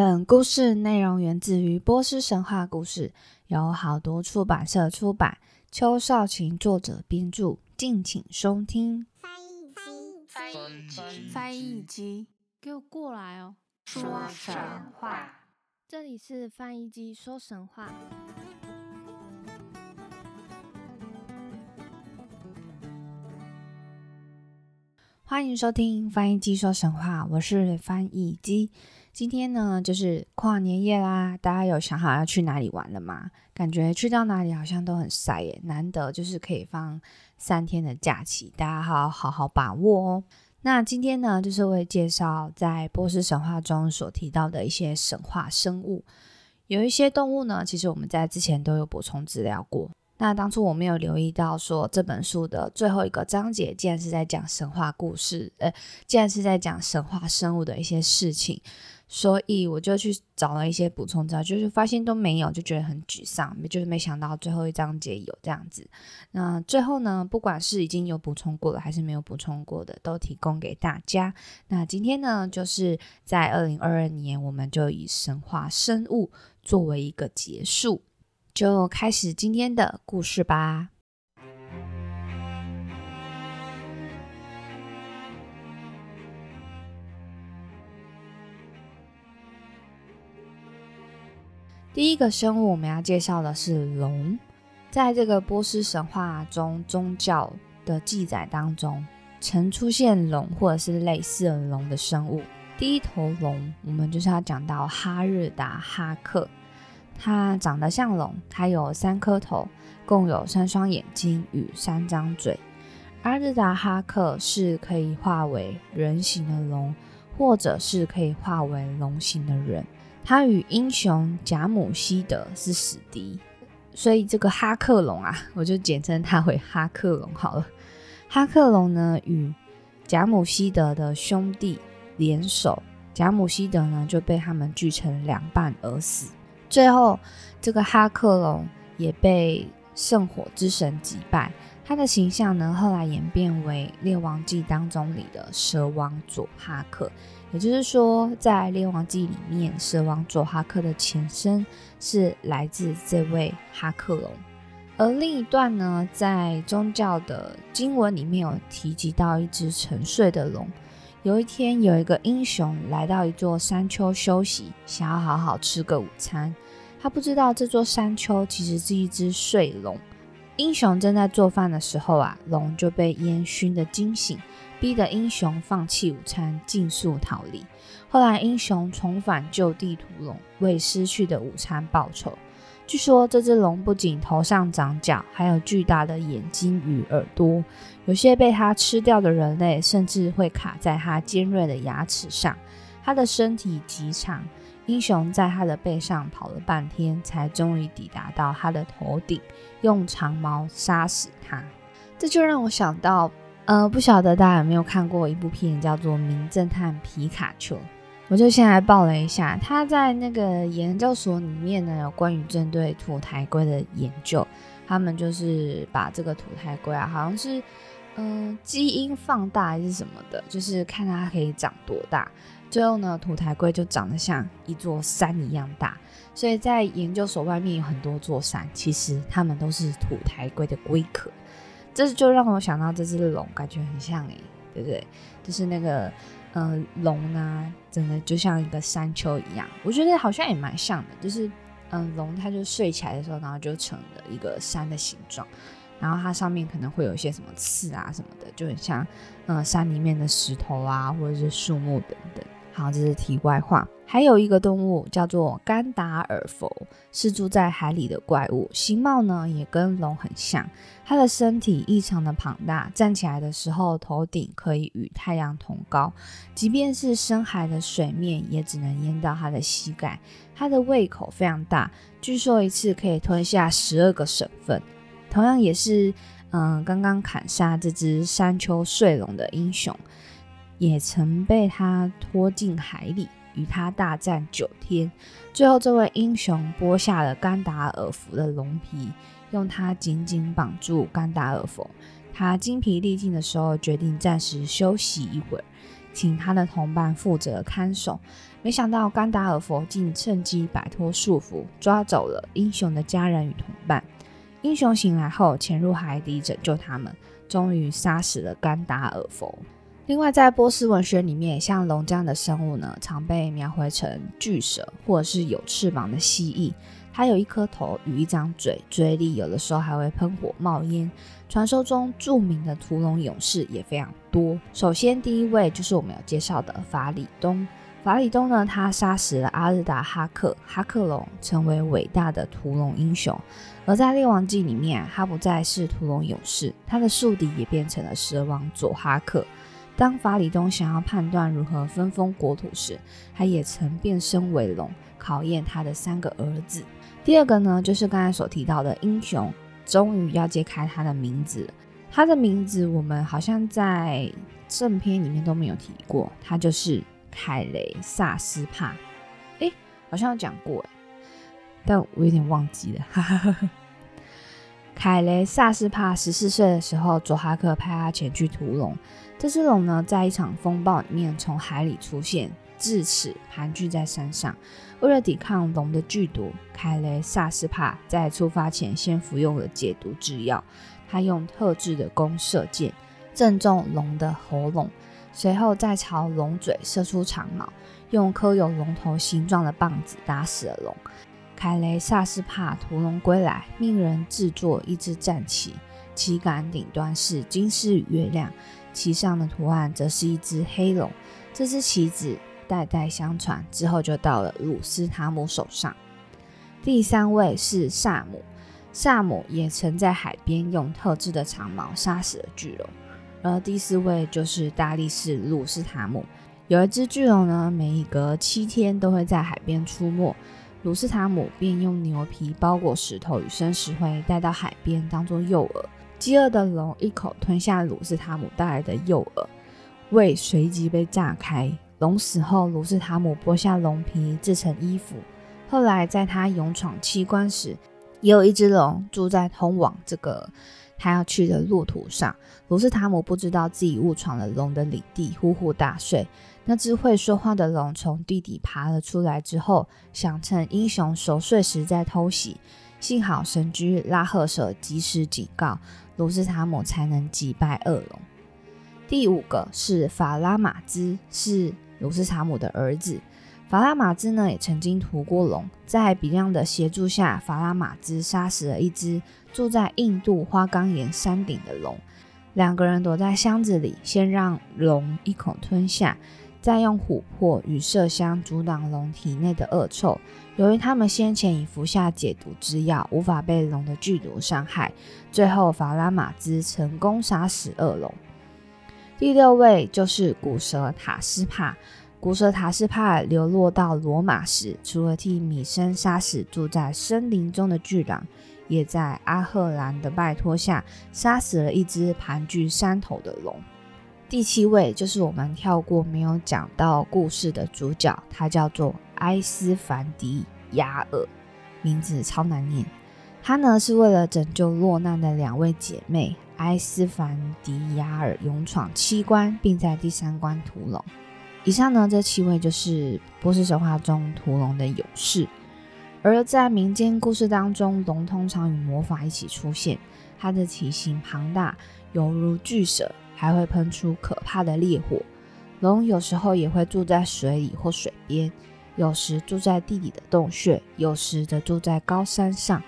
本故事内容源自于波斯神话故事，由好多出版社出版，邱少晴作者编著，敬请收听。翻译机，翻译机，翻译机，给我过来哦！说神话。这里是翻译机说神话。欢迎收听翻译机说神话，我是翻译机。今天呢，就是跨年夜啦，大家有想好要去哪里玩了吗？感觉去到哪里好像都很塞耶，难得就是可以放三天的假期，大家好好好把握哦。那今天呢，就是会介绍在波斯神话中所提到的一些神话生物，有一些动物呢，其实我们在之前都有补充资料过。那当初我没有留意到，说这本书的最后一个章节竟然是在讲神话故事，呃，竟然是在讲神话生物的一些事情，所以我就去找了一些补充资料，就是发现都没有，就觉得很沮丧，就是没想到最后一章节有这样子。那最后呢，不管是已经有补充过了，还是没有补充过的，都提供给大家。那今天呢，就是在二零二二年，我们就以神话生物作为一个结束。就开始今天的故事吧。第一个生物我们要介绍的是龙，在这个波斯神话中，宗教的记载当中，曾出现龙或者是类似的龙的生物。第一头龙，我们就是要讲到哈日达哈克。它长得像龙，它有三颗头，共有三双眼睛与三张嘴。阿日达哈克是可以化为人形的龙，或者是可以化为龙形的人。他与英雄贾姆希德是死敌，所以这个哈克龙啊，我就简称他为哈克龙好了。哈克龙呢，与贾姆希德的兄弟联手，贾姆希德呢就被他们锯成两半而死。最后，这个哈克龙也被圣火之神击败。他的形象呢，后来演变为《列王记》当中里的蛇王佐哈克。也就是说，在《列王记》里面，蛇王佐哈克的前身是来自这位哈克龙。而另一段呢，在宗教的经文里面有提及到一只沉睡的龙。有一天，有一个英雄来到一座山丘休息，想要好好吃个午餐。他不知道这座山丘其实是一只睡龙。英雄正在做饭的时候啊，龙就被烟熏得惊醒，逼得英雄放弃午餐，尽速逃离。后来，英雄重返旧地图龙，为失去的午餐报仇。据说这只龙不仅头上长角，还有巨大的眼睛与耳朵。有些被它吃掉的人类，甚至会卡在它尖锐的牙齿上。它的身体极长，英雄在它的背上跑了半天，才终于抵达到它的头顶，用长矛杀死它。这就让我想到，呃，不晓得大家有没有看过一部片，叫做《名侦探皮卡丘》。我就先来报了一下，他在那个研究所里面呢，有关于针对土台龟的研究。他们就是把这个土台龟啊，好像是嗯基因放大还是什么的，就是看它可以长多大。最后呢，土台龟就长得像一座山一样大。所以在研究所外面有很多座山，其实它们都是土台龟的龟壳。这就让我想到这只龙，感觉很像诶，对不对？就是那个。嗯，龙呢，真的就像一个山丘一样，我觉得好像也蛮像的。就是，嗯，龙它就睡起来的时候，然后就成了一个山的形状，然后它上面可能会有一些什么刺啊什么的，就很像，嗯，山里面的石头啊，或者是树木等等。好，这是题外话。还有一个动物叫做甘达尔佛，是住在海里的怪物，形貌呢也跟龙很像。它的身体异常的庞大，站起来的时候头顶可以与太阳同高，即便是深海的水面也只能淹到它的膝盖。它的胃口非常大，据说一次可以吞下十二个省份。同样也是，嗯，刚刚砍杀这只山丘睡龙的英雄。也曾被他拖进海里，与他大战九天。最后，这位英雄剥下了甘达尔佛的龙皮，用它紧紧绑住甘达尔佛。他精疲力尽的时候，决定暂时休息一会儿。请他的同伴负责看守。没想到甘达尔佛竟趁机摆脱束缚，抓走了英雄的家人与同伴。英雄醒来后，潜入海底拯救他们，终于杀死了甘达尔佛。另外，在波斯文学里面，像龙这样的生物呢，常被描绘成巨蛇或者是有翅膀的蜥蜴。它有一颗头与一张嘴，嘴里有的时候还会喷火冒烟。传说中著名的屠龙勇士也非常多。首先，第一位就是我们有介绍的法里东。法里东呢，他杀死了阿日达哈克哈克龙，成为伟大的屠龙英雄。而在《列王记》里面，他不再是屠龙勇士，他的宿敌也变成了蛇王佐哈克。当法里东想要判断如何分封国土时，他也曾变身为龙，考验他的三个儿子。第二个呢，就是刚才所提到的英雄，终于要揭开他的名字。他的名字我们好像在正片里面都没有提过，他就是凯雷萨斯帕。哎，好像有讲过哎，但我有点忘记了。凯雷萨斯帕十四岁的时候，佐哈克派他前去屠龙。这只龙呢，在一场风暴里面从海里出现，至此盘踞在山上。为了抵抗龙的剧毒，凯雷萨斯帕在出发前先服用了解毒制药。他用特制的弓射箭，正中龙的喉咙，随后再朝龙嘴射出长矛，用刻有龙头形状的棒子打死了龙。凯雷萨斯帕屠龙归来，命人制作一只战旗，旗杆顶端是金狮与月亮。旗上的图案则是一只黑龙，这只旗子代代相传，之后就到了鲁斯塔姆手上。第三位是萨姆，萨姆也曾在海边用特制的长矛杀死了巨龙。而第四位就是大力士鲁斯塔姆，有一只巨龙呢，每隔七天都会在海边出没，鲁斯塔姆便用牛皮包裹石头与生石灰，带到海边当做诱饵。饥饿的龙一口吞下鲁斯塔姆带来的诱饵，胃随即被炸开。龙死后，鲁斯塔姆剥下龙皮制成衣服。后来，在他勇闯七关时，也有一只龙住在通往这个他要去的路途上。鲁斯塔姆不知道自己误闯了龙的领地，呼呼大睡。那只会说话的龙从地底爬了出来之后，想趁英雄熟睡时再偷袭。幸好神驹拉赫舍及时警告。鲁斯塔姆才能击败恶龙。第五个是法拉马兹，是鲁斯塔姆的儿子。法拉马兹呢，也曾经屠过龙，在比亮的协助下，法拉马兹杀死了一只住在印度花岗岩山顶的龙。两个人躲在箱子里，先让龙一口吞下。再用琥珀与麝香阻挡龙体内的恶臭。由于他们先前已服下解毒之药，无法被龙的剧毒伤害。最后，法拉马兹成功杀死恶龙。第六位就是古蛇塔斯帕。古蛇塔斯帕流落到罗马时，除了替米生杀死住在森林中的巨狼，也在阿赫兰的拜托下杀死了一只盘踞山头的龙。第七位就是我们跳过没有讲到故事的主角，他叫做埃斯凡迪亚尔，名字超难念。他呢是为了拯救落难的两位姐妹埃斯凡迪亚尔，勇闯七关，并在第三关屠龙。以上呢这七位就是波斯神话中屠龙的勇士。而在民间故事当中，龙通常与魔法一起出现，它的体型庞大，犹如巨蛇。还会喷出可怕的烈火。龙有时候也会住在水里或水边，有时住在地底的洞穴，有时则住在高山上。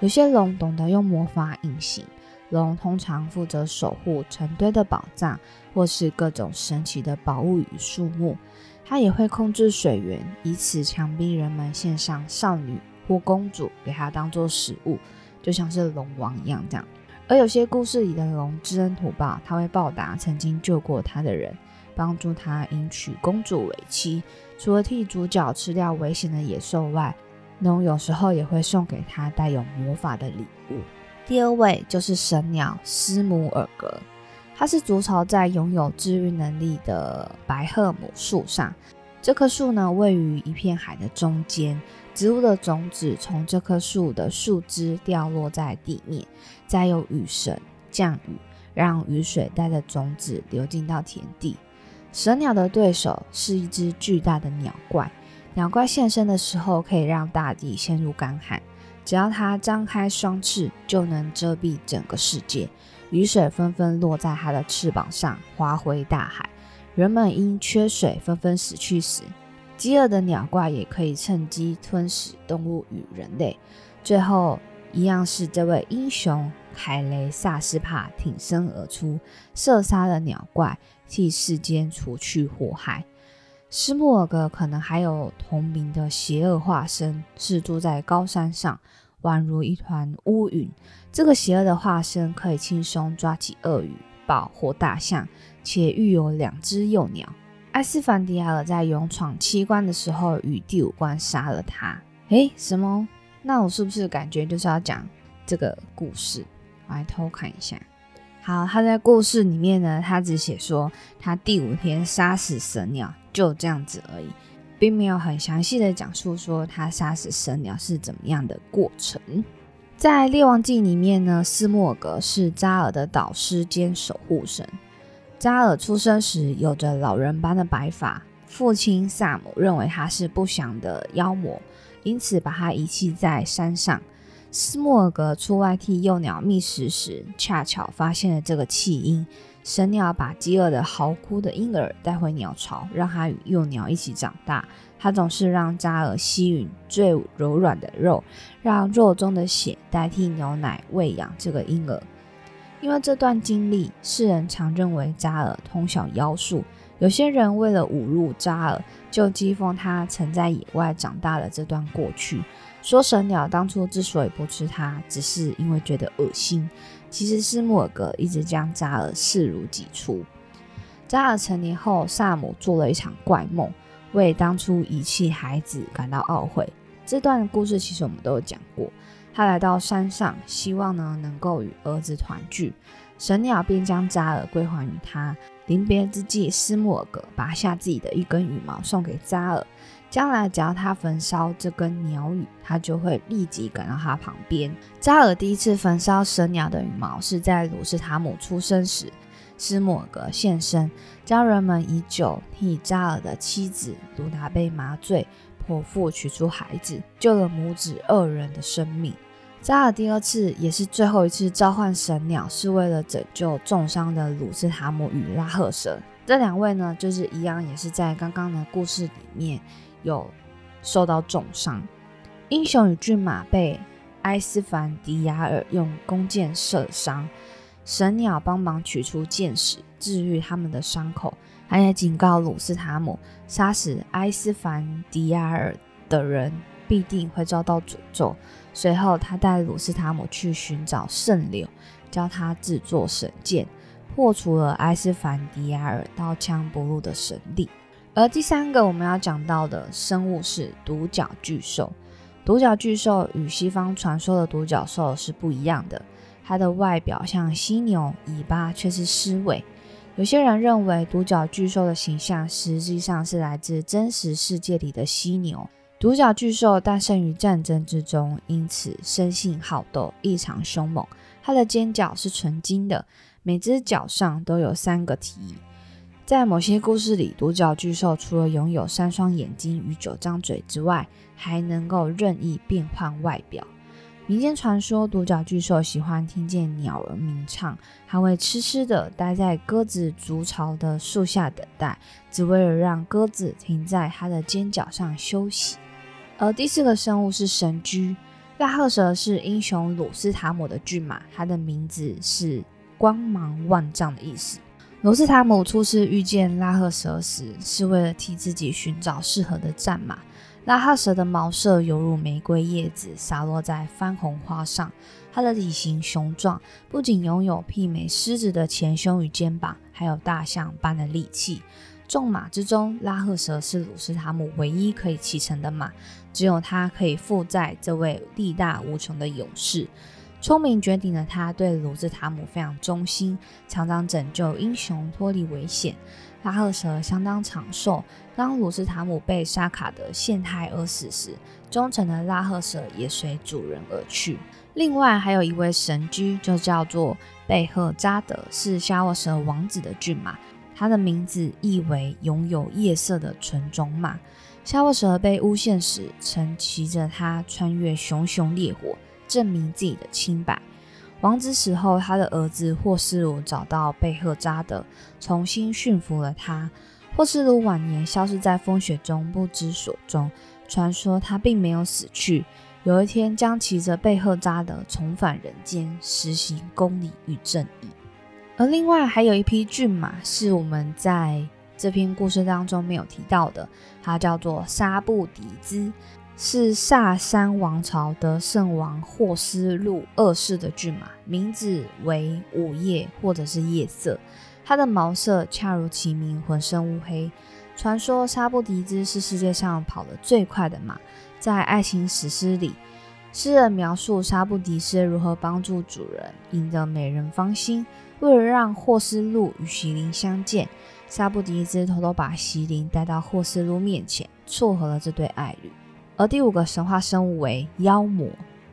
有些龙懂得用魔法隐形。龙通常负责守护成堆的宝藏，或是各种神奇的宝物与树木。它也会控制水源，以此强逼人们献上少女或公主给它当做食物，就像是龙王一样这样。而有些故事里的龙知恩图报，他会报答曾经救过他的人，帮助他迎娶公主为妻。除了替主角吃掉危险的野兽外，龙有时候也会送给他带有魔法的礼物。第二位就是神鸟斯姆尔格，它是筑巢在拥有治愈能力的白鹤母树上。这棵树呢，位于一片海的中间。植物的种子从这棵树的树枝掉落在地面，再由雨神降雨，让雨水带着种子流进到田地。蛇鸟的对手是一只巨大的鸟怪。鸟怪现身的时候，可以让大地陷入干旱。只要它张开双翅，就能遮蔽整个世界。雨水纷纷落在它的翅膀上，滑回大海。人们因缺水纷纷死去时，饥饿的鸟怪也可以趁机吞噬动物与人类。最后，一样是这位英雄凯雷萨斯帕挺身而出，射杀了鸟怪，替世间除去祸害。斯莫尔格可能还有同名的邪恶化身，是住在高山上，宛如一团乌云。这个邪恶的化身可以轻松抓起鳄鱼、豹或大象，且育有两只幼鸟。埃斯凡迪亚尔在勇闯七关的时候，与第五关杀了他。诶，什么？那我是不是感觉就是要讲这个故事？我来偷看一下。好，他在故事里面呢，他只写说他第五天杀死神鸟，就这样子而已，并没有很详细的讲述说他杀死神鸟是怎么样的过程。在《列王记》里面呢，斯莫尔格是扎尔的导师兼守护神。扎尔出生时有着老人般的白发，父亲萨姆认为他是不祥的妖魔，因此把他遗弃在山上。斯莫尔格出外替幼鸟觅食时，恰巧发现了这个弃婴。神鸟把饥饿的嚎哭的婴儿带回鸟巢，让他与幼鸟一起长大。他总是让扎尔吸吮最柔软的肉，让肉中的血代替牛奶喂养这个婴儿。因为这段经历，世人常认为扎尔通晓妖术。有些人为了侮辱扎尔，就讥讽他曾在野外长大的这段过去。说神鸟当初之所以不吃它，只是因为觉得恶心。其实是莫尔格一直将扎尔视如己出。扎尔成年后，萨姆做了一场怪梦，为当初遗弃孩子感到懊悔。这段故事其实我们都有讲过。他来到山上，希望呢能够与儿子团聚。神鸟便将扎尔归还于他。临别之际，斯莫尔格拔下自己的一根羽毛送给扎尔。将来只要他焚烧这根鸟羽，他就会立即赶到他旁边。扎尔第一次焚烧神鸟的羽毛是在鲁斯塔姆出生时，斯莫尔格现身，将人们以酒替扎尔的妻子鲁达被麻醉，剖腹取出孩子，救了母子二人的生命。扎尔第二次也是最后一次召唤神鸟，是为了拯救重伤的鲁斯塔姆与拉赫舍。这两位呢，就是一样，也是在刚刚的故事里面。有受到重伤，英雄与骏马被埃斯凡迪亚尔用弓箭射伤，神鸟帮忙取出箭矢，治愈他们的伤口。他也警告鲁斯塔姆，杀死埃斯凡迪亚尔的人必定会遭到诅咒。随后，他带鲁斯塔姆去寻找圣柳，教他制作神剑，破除了埃斯凡迪亚尔刀枪不入的神力。而第三个我们要讲到的生物是独角巨兽。独角巨兽与西方传说的独角兽是不一样的，它的外表像犀牛，尾巴却是狮尾。有些人认为独角巨兽的形象实际上是来自真实世界里的犀牛。独角巨兽诞生于战争之中，因此生性好斗，异常凶猛。它的尖角是纯金的，每只角上都有三个蹄。在某些故事里，独角巨兽除了拥有三双眼睛与九张嘴之外，还能够任意变换外表。民间传说，独角巨兽喜欢听见鸟儿鸣唱，还会痴痴地待在鸽子筑巢的树下等待，只为了让鸽子停在它的尖角上休息。而第四个生物是神驹，拉赫蛇是英雄鲁斯塔姆的骏马，它的名字是光芒万丈的意思。罗斯塔姆初次遇见拉赫蛇时，是为了替自己寻找适合的战马。拉赫蛇的毛色犹如玫瑰叶子洒落在番红花上，它的体型雄壮，不仅拥有媲美狮子的前胸与肩膀，还有大象般的力气。众马之中，拉赫蛇是鲁斯塔姆唯一可以骑乘的马，只有他可以负载这位力大无穷的勇士。聪明绝顶的他，对鲁斯塔姆非常忠心，常常拯救英雄脱离危险。拉赫蛇相当长寿。当鲁斯塔姆被沙卡德陷害而死时，忠诚的拉赫蛇也随主人而去。另外，还有一位神驹，就叫做贝赫扎德，是夏沃蛇王子的骏马。他的名字意为拥有夜色的纯种马。夏洛舍被诬陷时，曾骑着它穿越熊熊烈火，证明自己的清白。王子死后，他的儿子霍斯鲁找到贝赫扎德，重新驯服了他。霍斯鲁晚年消失在风雪中，不知所踪。传说他并没有死去，有一天将骑着贝赫扎德重返人间，实行公理与正义。而另外还有一匹骏马，是我们在这篇故事当中没有提到的，它叫做沙布迪兹，是萨珊王朝的圣王霍斯路二世的骏马，名字为午夜或者是夜色。它的毛色恰如其名，浑身乌黑。传说沙布迪兹是世界上跑得最快的马。在爱情史诗里，诗人描述沙布迪斯如何帮助主人赢得美人芳心。为了让霍斯路与席琳相见，沙布迪兹偷偷把席琳带到霍斯路面前，撮合了这对爱侣。而第五个神话生物为妖魔。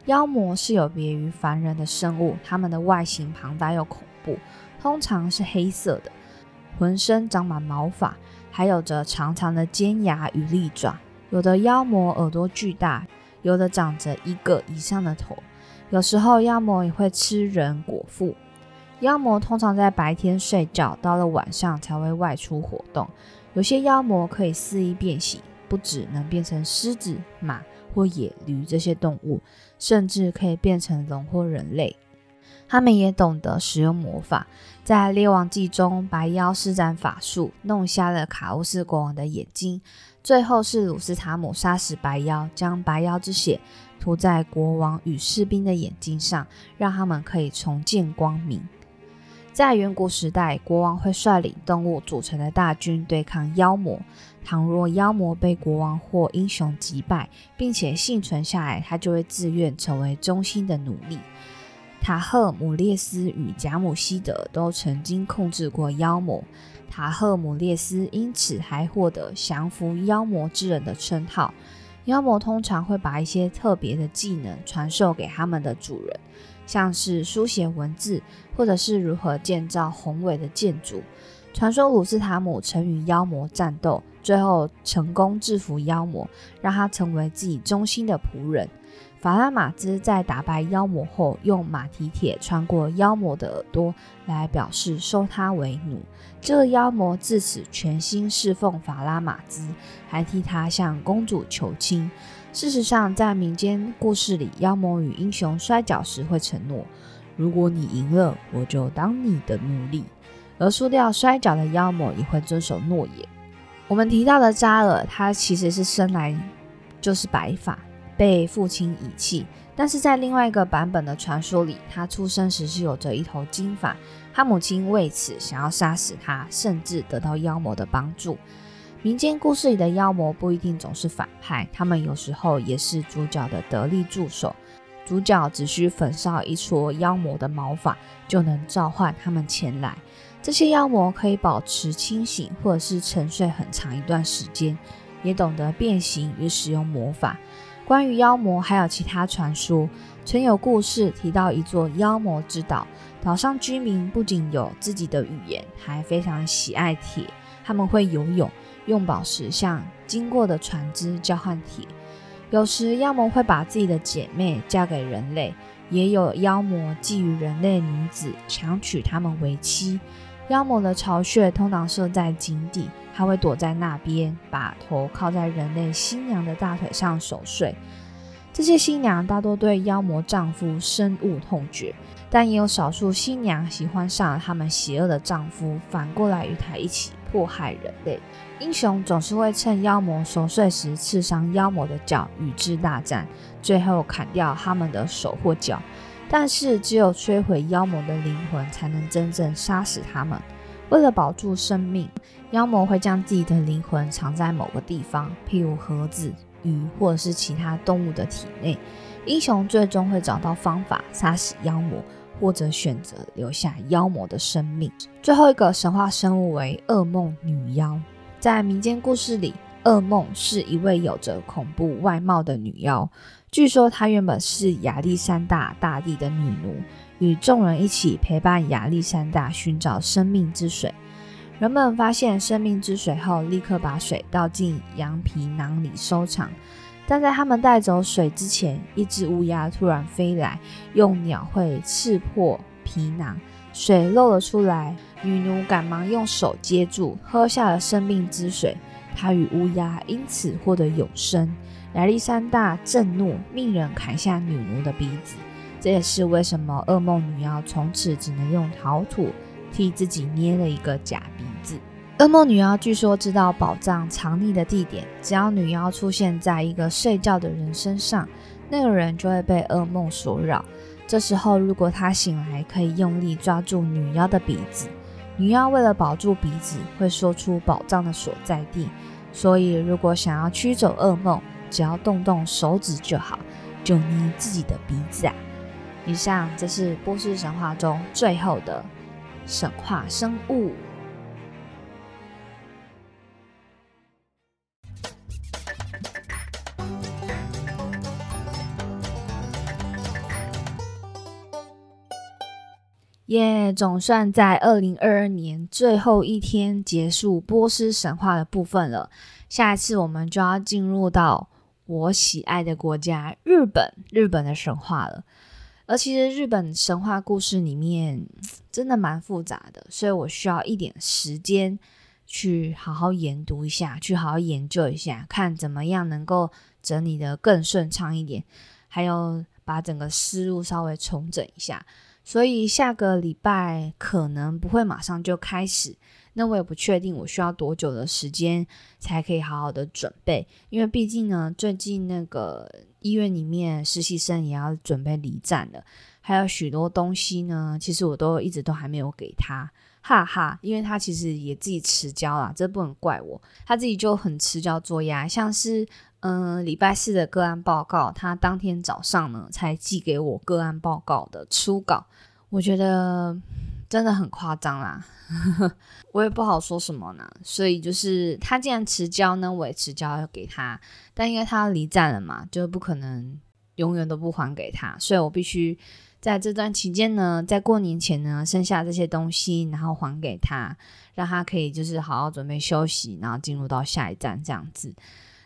妖魔是有别于凡人的生物，它们的外形庞大又恐怖。通常是黑色的，浑身长满毛发，还有着长长的尖牙与利爪。有的妖魔耳朵巨大，有的长着一个以上的头。有时候妖魔也会吃人果腹。妖魔通常在白天睡觉，到了晚上才会外出活动。有些妖魔可以肆意变形，不只能变成狮子、马或野驴这些动物，甚至可以变成龙或人类。他们也懂得使用魔法，在《列王记》中，白妖施展法术，弄瞎了卡乌斯国王的眼睛。最后是鲁斯塔姆杀死白妖，将白妖之血涂在国王与士兵的眼睛上，让他们可以重见光明。在远古时代，国王会率领动物组成的大军对抗妖魔。倘若妖魔被国王或英雄击败，并且幸存下来，他就会自愿成为忠心的奴隶。塔赫姆列斯与贾姆希德都曾经控制过妖魔，塔赫姆列斯因此还获得降服妖魔之人的称号。妖魔通常会把一些特别的技能传授给他们的主人，像是书写文字，或者是如何建造宏伟的建筑。传说鲁斯塔姆曾与妖魔战斗，最后成功制服妖魔，让他成为自己忠心的仆人。法拉马兹在打败妖魔后，用马蹄铁穿过妖魔的耳朵，来表示收他为奴。这个妖魔自此全心侍奉法拉马兹，还替他向公主求亲。事实上，在民间故事里，妖魔与英雄摔跤时会承诺：如果你赢了，我就当你的奴隶；而输掉摔跤的妖魔也会遵守诺言。我们提到的扎尔，他其实是生来就是白发。被父亲遗弃，但是在另外一个版本的传说里，他出生时是有着一头金发。他母亲为此想要杀死他，甚至得到妖魔的帮助。民间故事里的妖魔不一定总是反派，他们有时候也是主角的得力助手。主角只需焚烧一撮妖魔的毛发，就能召唤他们前来。这些妖魔可以保持清醒，或者是沉睡很长一段时间，也懂得变形与使用魔法。关于妖魔，还有其他传说。曾有故事提到一座妖魔之岛，岛上居民不仅有自己的语言，还非常喜爱铁。他们会游泳，用宝石向经过的船只交换铁。有时妖魔会把自己的姐妹嫁给人类，也有妖魔觊觎人类女子，强娶她们为妻。妖魔的巢穴通常设在井底，他会躲在那边，把头靠在人类新娘的大腿上熟睡。这些新娘大多对妖魔丈夫深恶痛绝，但也有少数新娘喜欢上了他们邪恶的丈夫，反过来与他一起迫害人类。英雄总是会趁妖魔熟睡时刺伤妖魔的脚，与之大战，最后砍掉他们的手或脚。但是，只有摧毁妖魔的灵魂，才能真正杀死他们。为了保住生命，妖魔会将自己的灵魂藏在某个地方，譬如盒子、鱼或者是其他动物的体内。英雄最终会找到方法杀死妖魔，或者选择留下妖魔的生命。最后一个神话生物为噩梦女妖，在民间故事里。噩梦是一位有着恐怖外貌的女妖，据说她原本是亚历山大大帝的女奴，与众人一起陪伴亚历山大寻找生命之水。人们发现生命之水后，立刻把水倒进羊皮囊里收藏。但在他们带走水之前，一只乌鸦突然飞来，用鸟喙刺破皮囊，水漏了出来。女奴赶忙用手接住，喝下了生命之水。她与乌鸦因此获得永生。亚历山大震怒，命人砍下女奴的鼻子。这也是为什么噩梦女妖从此只能用陶土替自己捏了一个假噩梦女妖据说知道宝藏藏匿的地点，只要女妖出现在一个睡觉的人身上，那个人就会被噩梦所扰。这时候，如果他醒来，可以用力抓住女妖的鼻子。女妖为了保住鼻子，会说出宝藏的所在地。所以，如果想要驱走噩梦，只要动动手指就好，就捏自己的鼻子啊！以上，这是波斯神话中最后的神话生物。耶！总算在二零二二年最后一天结束波斯神话的部分了。下一次我们就要进入到我喜爱的国家日本，日本的神话了。而其实日本神话故事里面真的蛮复杂的，所以我需要一点时间去好好研读一下，去好好研究一下，看怎么样能够整理的更顺畅一点，还有把整个思路稍微重整一下。所以下个礼拜可能不会马上就开始，那我也不确定我需要多久的时间才可以好好的准备，因为毕竟呢，最近那个医院里面实习生也要准备离站了，还有许多东西呢，其实我都一直都还没有给他，哈哈，因为他其实也自己迟交了，这不能怪我，他自己就很迟交作业，像是。嗯，礼拜四的个案报告，他当天早上呢才寄给我个案报告的初稿，我觉得真的很夸张啦，我也不好说什么呢。所以就是他既然迟交呢，我也迟交要给他，但因为他离站了嘛，就不可能永远都不还给他，所以我必须在这段期间呢，在过年前呢，剩下这些东西，然后还给他，让他可以就是好好准备休息，然后进入到下一站这样子。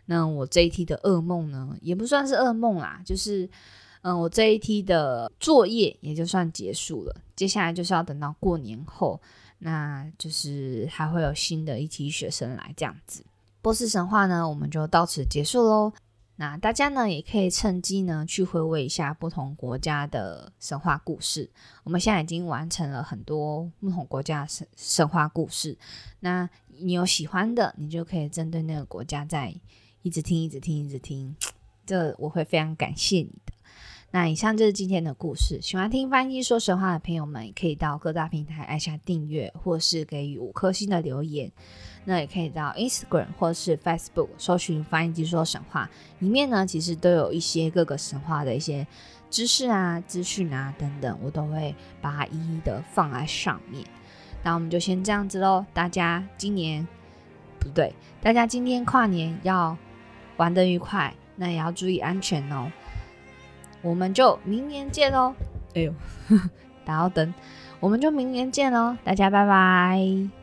那我这一期的噩梦呢，也不算是噩梦啦，就是，嗯，我这一期的作业也就算结束了。接下来就是要等到过年后，那就是还会有新的一批学生来这样子。波斯神话呢，我们就到此结束喽。那大家呢，也可以趁机呢去回味一下不同国家的神话故事。我们现在已经完成了很多不同国家神神话故事。那你有喜欢的，你就可以针对那个国家再。一直听，一直听，一直听，这我会非常感谢你的。那以上就是今天的故事。喜欢听翻译说神话的朋友们，可以到各大平台按下订阅，或是给予五颗星的留言。那也可以到 Instagram 或是 Facebook 搜寻“翻译机说神话”，里面呢其实都有一些各个神话的一些知识啊、资讯啊等等，我都会把它一一的放在上面。那我们就先这样子喽，大家今年不对，大家今天跨年要。玩得愉快，那也要注意安全哦。我们就明年见喽！哎呦，打到灯，我们就明年见喽！大家拜拜。